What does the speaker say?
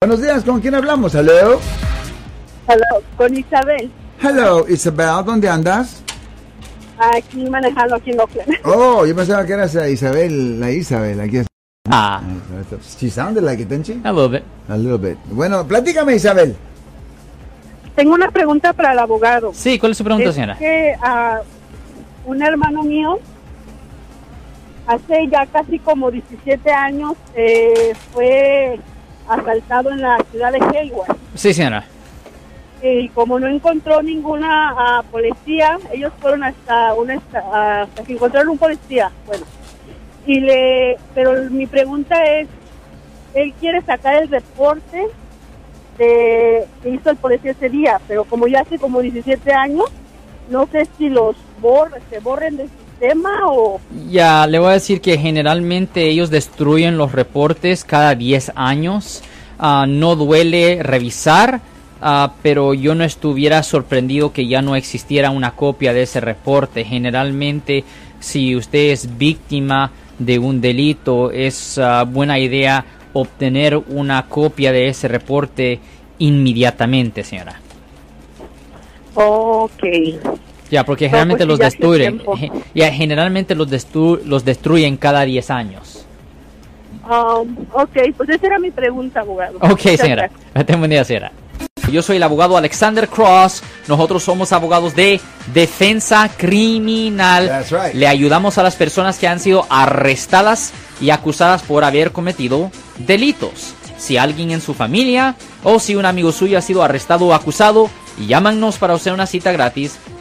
Buenos días, ¿con quién hablamos? Hello. Hello, con Isabel. Hello, Isabel, ¿dónde andas? Aquí manejando aquí en Oakland. Oh, yo pensaba que eras Isabel, la Isabel, aquí es. Ah, She sounded like it, didn't she? a little bit. A little bit. Bueno, platícame, Isabel. Tengo una pregunta para el abogado. Sí, ¿cuál es su pregunta, es señora? que ah, un hermano mío hace ya casi como 17 años eh, fue asaltado en la ciudad de Hayward. Sí, señora. Y como no encontró ninguna ah, policía, ellos fueron hasta una esta- hasta que encontraron un policía. Bueno, y le, pero mi pregunta es, él quiere sacar el reporte de que hizo el policía ese día, pero como ya hace como 17 años, no sé si los bor se borren del sistema o Ya, le voy a decir que generalmente ellos destruyen los reportes cada 10 años. Ah, no duele revisar, ah, pero yo no estuviera sorprendido que ya no existiera una copia de ese reporte. Generalmente, si usted es víctima de un delito, es ah, buena idea obtener una copia de ese reporte inmediatamente, señora. Ok. Ya, porque No, generalmente pues los destruyen. Ya, generalmente los, destru- los destruyen cada 10 años. Um, ok, pues esa era mi pregunta, abogado. Ok, Muchas señora. gracias. Tengo buen día, señora. Yo soy el abogado Alexander Cross. Nosotros somos abogados de defensa criminal. That's right. Le ayudamos a las personas que han sido arrestadas y acusadas por haber cometido delitos. Si alguien en su familia o si un amigo suyo ha sido arrestado o acusado, llámanos para hacer una cita gratis.